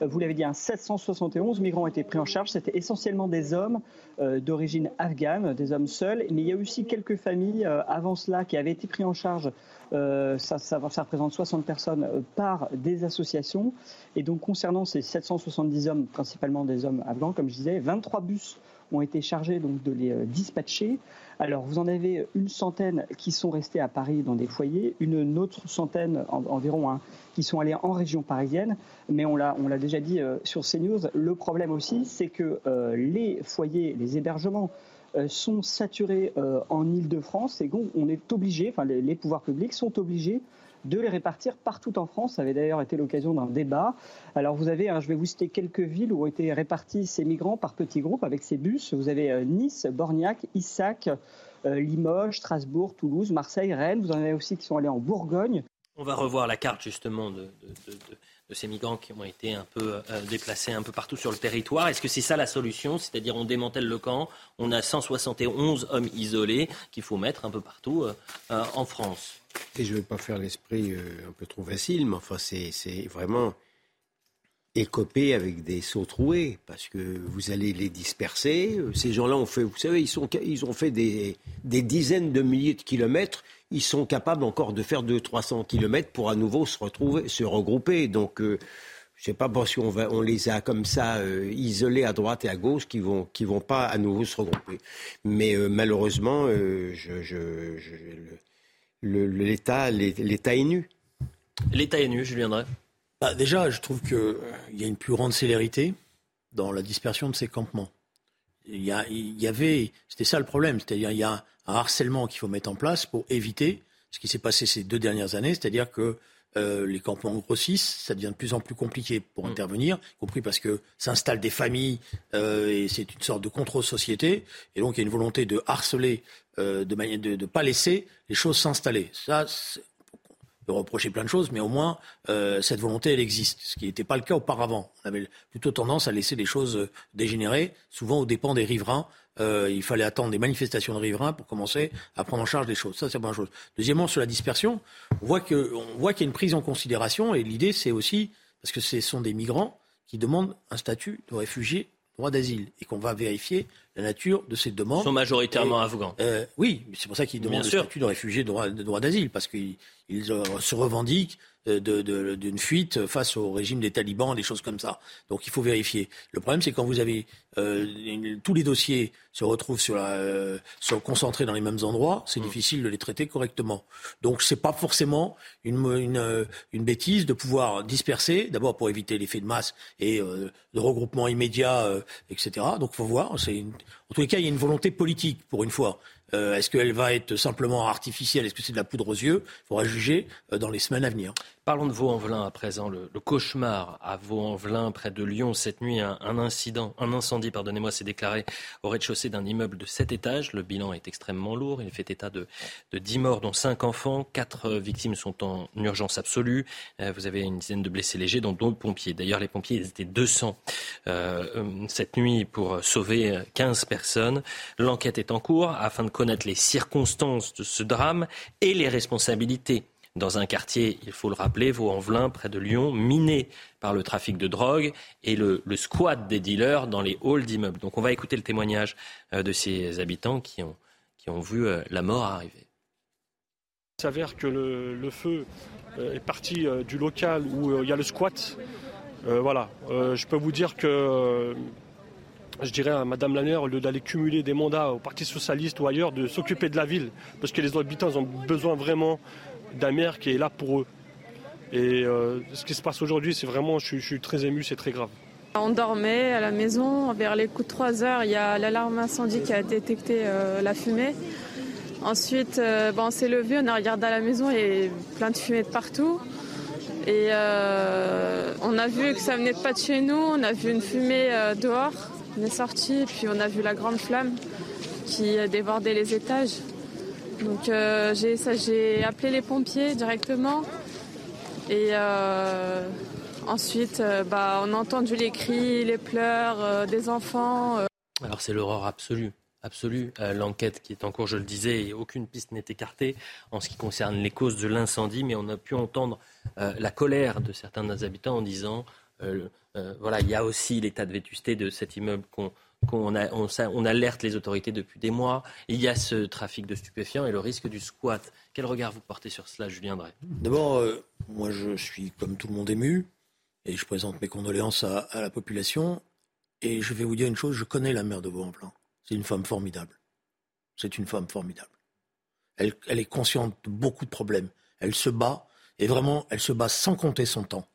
Euh, vous l'avez dit, un 771 migrants ont été pris en charge. C'était essentiellement des hommes euh, d'origine afghane, des hommes seuls. Mais il y a aussi quelques familles avant cela qui avaient été pris en charge. Ça, représente 60 personnes par des associations. Et donc, concernant ces 770 hommes, principalement des hommes afghans, comme je disais, 23 bus ont été chargés donc, de les euh, dispatcher. Alors, vous en avez une centaine qui sont restés à Paris dans des foyers, une autre centaine en- environ hein, qui sont allés en région parisienne. Mais on l'a, on l'a déjà dit euh, sur CNews, le problème aussi, c'est que euh, les foyers, les hébergements sont saturés en Ile-de-France et donc on est obligé, enfin les pouvoirs publics sont obligés de les répartir partout en France. Ça avait d'ailleurs été l'occasion d'un débat. Alors vous avez, hein, je vais vous citer quelques villes où ont été répartis ces migrants par petits groupes avec ces bus. Vous avez euh, Nice, Borgnac, Issac, euh, Limoges, Strasbourg, Toulouse, Marseille, Rennes. Vous en avez aussi qui sont allés en Bourgogne. On va revoir la carte justement de, de- ces migrants qui ont été un peu euh, déplacés un peu partout sur le territoire. Est-ce que c'est ça la solution? C'est-à-dire on démantèle le camp, on a 171 hommes isolés qu'il faut mettre un peu partout euh, euh, en France. Et je ne veux pas faire l'esprit un peu trop facile, mais enfin, c'est vraiment. écoper avec des sauts troués, parce que vous allez les disperser. Ces gens-là ont fait, vous savez, ils, ils ont fait des, des dizaines de milliers de kilomètres. Ils sont capables encore de faire 200-300 kilomètres pour à nouveau se retrouver, se regrouper. Donc, euh, je sais pas parce qu'on on les a comme ça euh, isolés à droite et à gauche qui vont qui vont pas à nouveau se regrouper. Mais euh, malheureusement, je, je, je, l'État l'État est nu. L'État est nu, je viendrai. Bah, déjà, je trouve qu'il y a une plus grande célérité dans la dispersion de ces campements. Il y, il y avait, c'était ça le problème, c'est-à-dire il y a un, harcèlement qu'il faut mettre en place pour éviter ce qui s'est passé ces deux dernières années, c'est-à-dire que euh, les campements grossissent, ça devient de plus en plus compliqué pour mm. intervenir, y compris parce que s'installent des familles euh, et c'est une sorte de contrôle-société. Et donc il y a une volonté de harceler, de manière de ne pas laisser les choses s'installer. Ça, de reprocher plein de choses, mais au moins euh, cette volonté, elle existe, ce qui n'était pas le cas auparavant. On avait plutôt tendance à laisser les choses euh, dégénérer, souvent aux dépens des riverains. Euh, il fallait attendre des manifestations de riverains pour commencer à prendre en charge des choses. Ça, c'est la première chose. Deuxièmement, sur la dispersion, on voit qu'il y a une prise en considération, et l'idée, c'est aussi, parce que ce sont des migrants qui demandent un statut de réfugié droit d'asile et qu'on va vérifier la nature de ces demandes. Ils sont majoritairement afghans. Euh, oui, c'est pour ça qu'ils demandent le statut de réfugié de droit d'asile, parce qu'ils se revendiquent d'une fuite face au régime des talibans, des choses comme ça. Donc il faut vérifier. Le problème, c'est quand vous avez euh, tous les dossiers se retrouvent sur la, euh, sont concentrés dans les mêmes endroits, c'est mmh. difficile de les traiter correctement. Donc c'est pas forcément une, une, euh, une, bêtise de pouvoir disperser, d'abord pour éviter l'effet de masse et euh, de regroupement immédiat, etc. Donc il faut voir. C'est en tous les cas, il y a une volonté politique pour une fois. Euh, est-ce qu'elle va être simplement artificielle? Est-ce que c'est de la poudre aux yeux? Il faudra juger euh, dans les semaines à venir. Parlons de Vaux-en-Velin à présent. Le, cauchemar à Vaux-en-Velin, près de Lyon, cette nuit, un, incident, un incendie, pardonnez-moi, s'est déclaré au rez-de-chaussée d'un immeuble de 7 étages. Le bilan est extrêmement lourd. Il fait état de, de 10 morts, dont 5 enfants. 4 victimes sont en urgence absolue. Euh, vous avez une dizaine de blessés légers, dont d'autres pompiers. D'ailleurs, les pompiers, ils étaient 200 cette nuit pour sauver 15 personnes. L'enquête est en cours afin de connaître les circonstances de ce drame et les responsabilités. Dans un quartier, il faut le rappeler, Vaux-en-Velin, près de Lyon, miné par le trafic de drogue et le, squat des dealers dans les halls d'immeubles. Donc on va écouter le témoignage euh, de ces habitants qui ont, vu euh, la mort arriver. Il s'avère que le, feu euh, est parti du local où il y a le squat. voilà, je peux vous dire que je dirais à Madame Lanner, au lieu d'aller cumuler des mandats au Parti Socialiste ou ailleurs, de s'occuper de la ville. Parce que les habitants ont besoin vraiment d'un maire qui est là pour eux. Et euh, ce qui se passe aujourd'hui, c'est vraiment, je, suis très ému, c'est très grave. On dormait à la maison, vers les coups de 3 heures, il y a l'alarme incendie qui a détecté euh, la fumée. Ensuite, euh, on s'est levé, on a regardé à la maison et plein de fumée de partout. Et on a vu que ça venait pas de chez nous, on a vu une fumée dehors. On est sorti, puis on a vu la grande flamme qui débordait les étages. Donc euh, j'ai appelé les pompiers directement. Et euh, ensuite, euh, bah, on a entendu les cris, les pleurs des enfants. Alors c'est l'horreur absolue. Absolue. L'enquête qui est en cours, je le disais, et aucune piste n'est écartée en ce qui concerne les causes de l'incendie, mais on a pu entendre la colère de certains habitants en disant voilà, il y a aussi l'état de vétusté de cet immeuble qu'on on, alerte les autorités depuis des mois. Il y a ce trafic de stupéfiants et le risque du squat. Quel regard vous portez sur cela, Julien Drey? D'abord, euh, moi je suis comme tout le monde ému et je présente mes condoléances à, la population. Et je vais vous dire une chose, je connais la mère de Vaux-en-Velin. C'est une femme formidable. C'est une femme formidable. Elle, elle est consciente de beaucoup de problèmes. Elle se bat et vraiment, elle se bat sans compter son temps.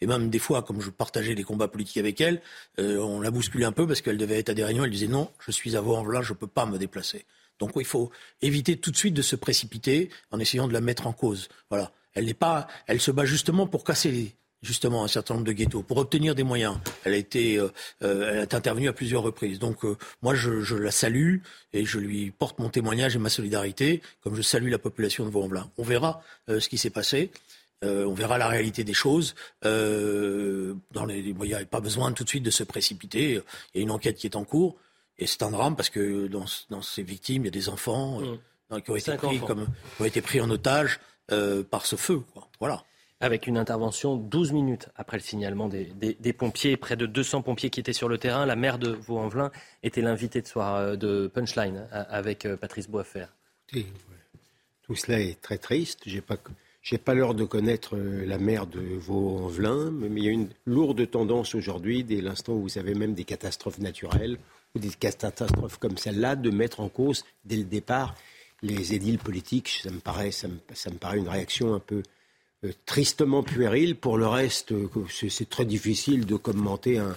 Et même des fois, comme je partageais des combats politiques avec elle, euh, on la bousculait un peu parce qu'elle devait être à des réunions. Elle disait non, je suis à Vaux-en-Velin, je ne peux pas me déplacer. Donc il faut éviter tout de suite de se précipiter en essayant de la mettre en cause. Voilà. Elle n'est pas, elle se bat justement pour casser justement un certain nombre de ghettos pour obtenir des moyens. Elle a été, euh, euh, elle est intervenue à plusieurs reprises. Donc moi, je, je, la salue et je lui porte mon témoignage et ma solidarité, comme je salue la population de Vaux-en-Velin. On verra ce qui s'est passé. Euh, on verra la réalité des choses. Euh, dans les, il n'y a pas besoin tout de suite de se précipiter. Il y a une enquête qui est en cours. Et c'est un drame parce que dans, dans, ces victimes, il y a des enfants euh, mmh. qui, ont été pris comme, ont été pris en otage par ce feu. Quoi. Voilà. Avec une intervention 12 minutes après le signalement des, des, pompiers, près de 200 pompiers qui étaient sur le terrain. La maire de Vaux-en-Velin était l'invité de soir de Punchline avec Patrice Boisfer. Tout cela est très triste. J'ai pas j'ai pas l'heure de connaître euh, la maire de Vaux-en-Velin, mais il y a une lourde tendance aujourd'hui, dès l'instant où vous avez même des catastrophes naturelles ou des catastrophes comme celle-là, de mettre en cause dès le départ les édiles politiques. Ça me paraît, ça me, paraît une réaction un peu euh, tristement puérile. Pour le reste, euh, c'est très difficile de commenter un,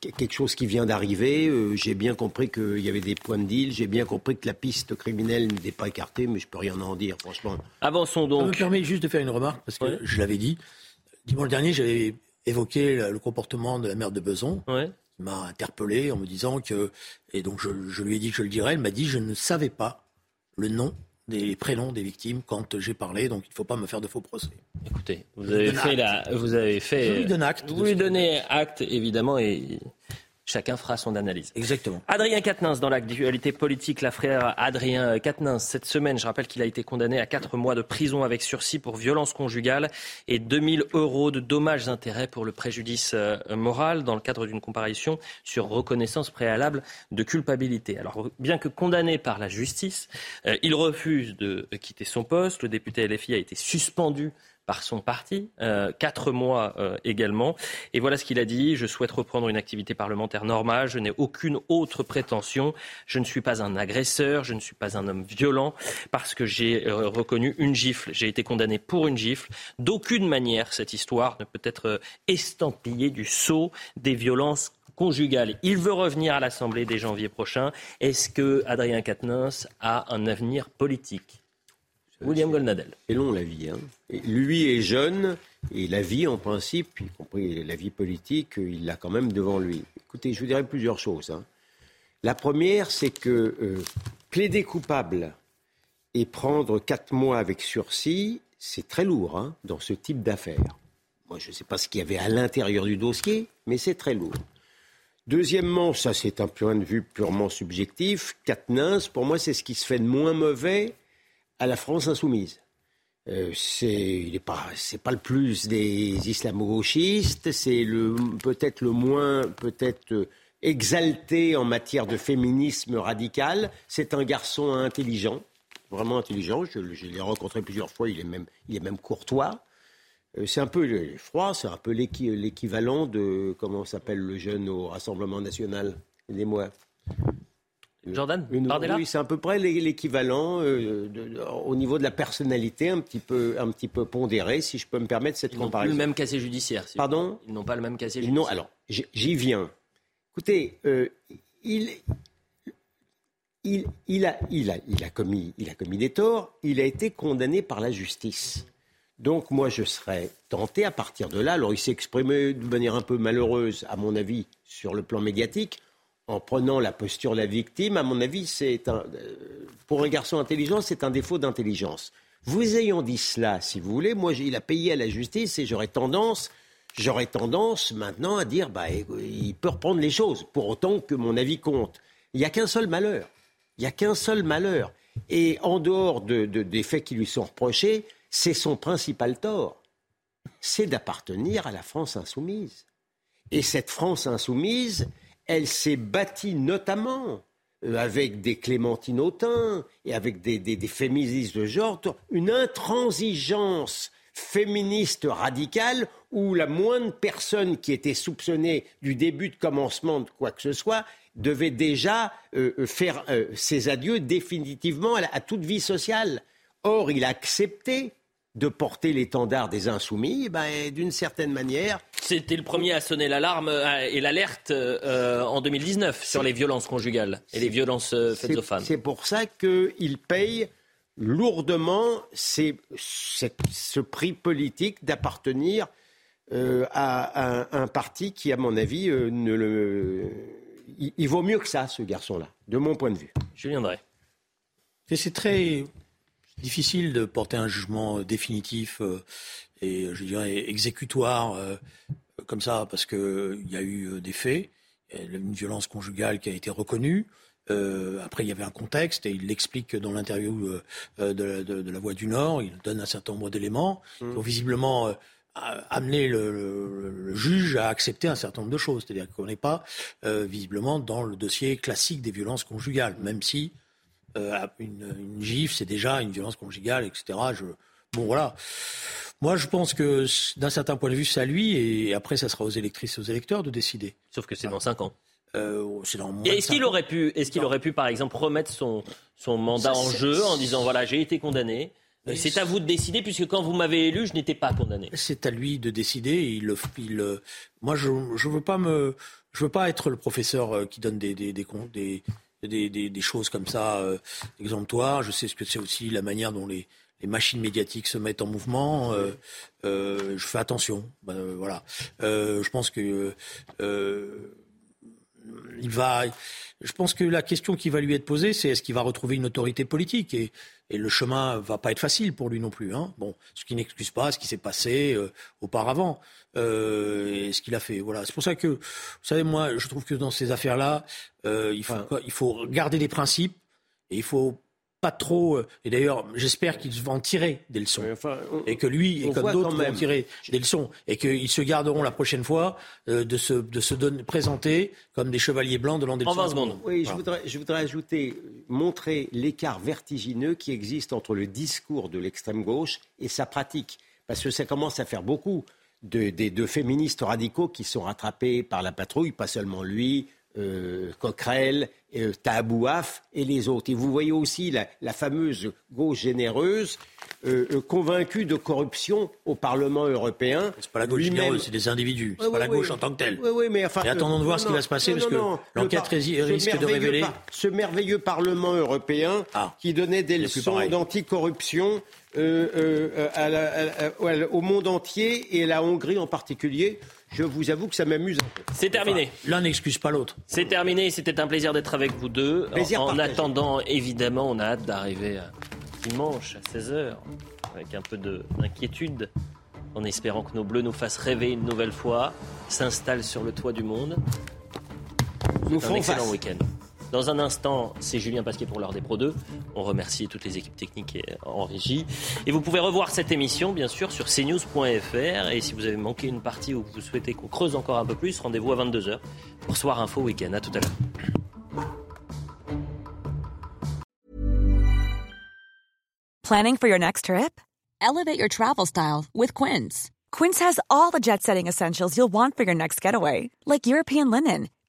quelque chose qui vient d'arriver. Euh, j'ai bien compris qu'il y avait des points de deal. J'ai bien compris que la piste criminelle n'était pas écartée, mais je peux rien en dire, franchement. Avançons donc. Ça me permet juste de faire une remarque, parce que je l'avais dit. Dimanche dernier, j'avais évoqué le comportement de la mère de Beson. Ouais. Qui m'a interpellé en me disant que. Et donc, je, je lui ai dit que je le dirais. Elle m'a dit je ne savais pas le nom des prénoms des victimes quand j'ai parlé, donc il ne faut pas me faire de faux procès. Écoutez, vous avez fait la, vous avez fait. Je lui donne acte. Vous lui donnez acte, évidemment, et Chacun fera son analyse. Exactement. Adrien Quatennens, dans l'actualité politique, la frère Adrien Quatennens, cette semaine, je rappelle qu'il a été condamné à 4 mois de prison avec sursis pour violence conjugale et 2000 euros de dommages-intérêts pour le préjudice euh, moral dans le cadre d'une comparution sur reconnaissance préalable de culpabilité. Alors, bien que condamné par la justice, euh, il refuse de quitter son poste. Le député LFI a été suspendu par son parti, euh, quatre mois euh, également. Et voilà ce qu'il a dit. Je souhaite reprendre une activité parlementaire normale. Je n'ai aucune autre prétention. Je ne suis pas un agresseur. Je ne suis pas un homme violent parce que j'ai euh, reconnu une gifle. J'ai été condamné pour une gifle. D'aucune manière, cette histoire ne peut être estampillée du sceau des violences conjugales. Il veut revenir à l'Assemblée dès janvier prochain. Est-ce que Adrien Quatennens a un avenir politique? William Goldnadel. C'est long la vie. Hein. lui est jeune et la vie en principe, y compris la vie politique, il l'a quand même devant lui. Écoutez, je vous dirais plusieurs choses. Hein. La première, c'est que euh, plaider coupable et prendre quatre mois avec sursis, c'est très lourd hein, dans ce type d'affaires. Moi, je ne sais pas ce qu'il y avait à l'intérieur du dossier, mais c'est très lourd. Deuxièmement, ça c'est un point de vue purement subjectif, Katnins, pour moi c'est ce qui se fait de moins mauvais à la France insoumise. Euh, c'est pas c'est pas le plus des islamo-gauchistes, c'est le peut-être le moins peut-être exalté en matière de féminisme radical. C'est un garçon intelligent, vraiment intelligent. Je, l'ai rencontré plusieurs fois. Il est même il est même courtois. Euh, c'est un peu froid, c'est un peu l'équivalent de comment s'appelle le jeune au Rassemblement national? Aidez-moi. Jordan Oui, c'est à peu près l'équivalent euh, au niveau de la personnalité, un petit peu, un petit peu pondéré, si je peux me permettre cette comparaison. Ils n'ont pas le même casier judiciaire. Pardon Ils n'ont pas le même casier judiciaire. Non, alors, j'y viens. Écoutez, euh, il, il, il, a, il, a, il, a commis, il a commis des torts, il a été condamné par la justice. Donc moi, je serais tenté à partir de là, alors il s'est exprimé de manière un peu malheureuse, à mon avis, sur le plan médiatique, en prenant la posture de la victime, à mon avis, c'est un, euh, pour un garçon intelligent, c'est un défaut d'intelligence. Vous ayant dit cela, si vous voulez, moi, il a payé à la justice et j'aurais tendance, j'aurais tendance maintenant à dire, bah, il peut reprendre les choses, pour autant que mon avis compte. Il n'y a qu'un seul malheur. Il n'y a qu'un seul malheur. Et en dehors des faits qui lui sont reprochés, c'est son principal tort. C'est d'appartenir à la France insoumise. Et cette France insoumise, elle s'est bâtie notamment euh, avec des Clémentine Autain et avec des, féministes de genre, une intransigeance féministe radicale où la moindre personne qui était soupçonnée du début de commencement de quoi que ce soit devait déjà euh, euh, faire ses adieux définitivement à toute vie sociale. Or, il a accepté de porter l'étendard des insoumis, ben, d'une certaine manière. C'était le premier à sonner l'alarme euh, et l'alerte euh, en 2019 sur les violences conjugales et les violences euh, faites aux femmes. C'est pour ça qu'il paye lourdement ce prix politique d'appartenir à un, parti qui, à mon avis, ne le, il, vaut mieux que ça, ce garçon-là, de mon point de vue. Je viendrai. c'est très difficile de porter un jugement euh, définitif euh, et, je dirais, exécutoire euh, comme ça, parce qu'il y a eu des faits, une violence conjugale qui a été reconnue, après, il y avait un contexte et il l'explique dans l'interview de, la Voix du Nord. Il donne un certain nombre d'éléments mmh. qui visiblement amener le, juge à accepter un certain nombre de choses. C'est-à-dire qu'on n'est pas visiblement dans le dossier classique des violences conjugales, même si une, une gifle, c'est déjà une violence conjugale, etc. Je, bon, voilà. Moi, je pense que d'un certain point de vue, c'est à lui, et après, ça sera aux électrices et aux électeurs de décider. Sauf que c'est dans 5 ans. Euh, est-ce qu'il aurait pu, est-ce qu'il aurait pu, par exemple, remettre son, son mandat en jeu en disant voilà, j'ai été condamné. C'est à vous de décider, puisque quand vous m'avez élu, je n'étais pas condamné. C'est à lui de décider. Il, il, moi, je ne veux pas me, je veux pas être le professeur euh, qui donne des, des, des, des, des, choses comme ça euh, exemptoires. Je sais ce que c'est aussi la manière dont les, machines médiatiques se mettent en mouvement. Euh, euh, je fais attention. Ben, euh, voilà. je pense que il va. Je pense que la question qui va lui être posée, c'est est-ce qu'il va retrouver une autorité politique? Et, et, le chemin va pas être facile pour lui non plus. Hein. Bon, ce qui n'excuse pas ce qui s'est passé auparavant euh, et ce qu'il a fait. Voilà. C'est pour ça que, vous savez, moi, je trouve que dans ces affaires-là, il faut il faut garder des principes et il faut pas trop. Euh, et d'ailleurs, j'espère qu'ils vont en tirer des leçons. et que lui, et comme d'autres, vont en tirer des leçons. Et qu'ils se garderont la prochaine fois euh, de se, de se donner, présenter comme des chevaliers blancs de l'an des En 20 secondes. Oui, je, voudrais, je voudrais ajouter, montrer l'écart vertigineux qui existe entre le discours de l'extrême gauche et sa pratique. Parce que ça commence à faire beaucoup de, de féministes radicaux qui sont rattrapés par la patrouille, pas seulement lui, euh, Coquerel, euh, Tabouaf et les autres. Et vous voyez aussi la, fameuse gauche généreuse euh, euh, convaincue de corruption au Parlement européen. C'est pas la gauche généreuse, c'est des individus. C'est pas la gauche en tant que telle. Oui, mais enfin, et attendons de voir ce qui va se passer parce que l'enquête risque de révéler. ce merveilleux Parlement européen ah. qui donnait des leçons d'anticorruption au monde entier et la Hongrie en particulier je vous avoue que ça m'amuse un peu. C'est terminé. L'un n'excuse pas l'autre. C'est terminé. C'était un plaisir d'être avec vous deux. en, attendant, évidemment, on a hâte d'arriver dimanche à 16h avec un peu d'inquiétude, en espérant que nos bleus nous fassent rêver une nouvelle fois, s'installent sur le toit du monde. Nous un excellent week-end. Dans un instant, c'est Julien Pasquier pour l'heure des Pro 2. On remercie toutes les équipes techniques en régie. Et vous pouvez revoir cette émission, bien sûr, sur cnews.fr. Et si vous avez manqué une partie ou que vous souhaitez qu'on creuse encore un peu plus, rendez-vous à 22h pour Soir Info Week-end. À tout à l'heure. Quince. European linen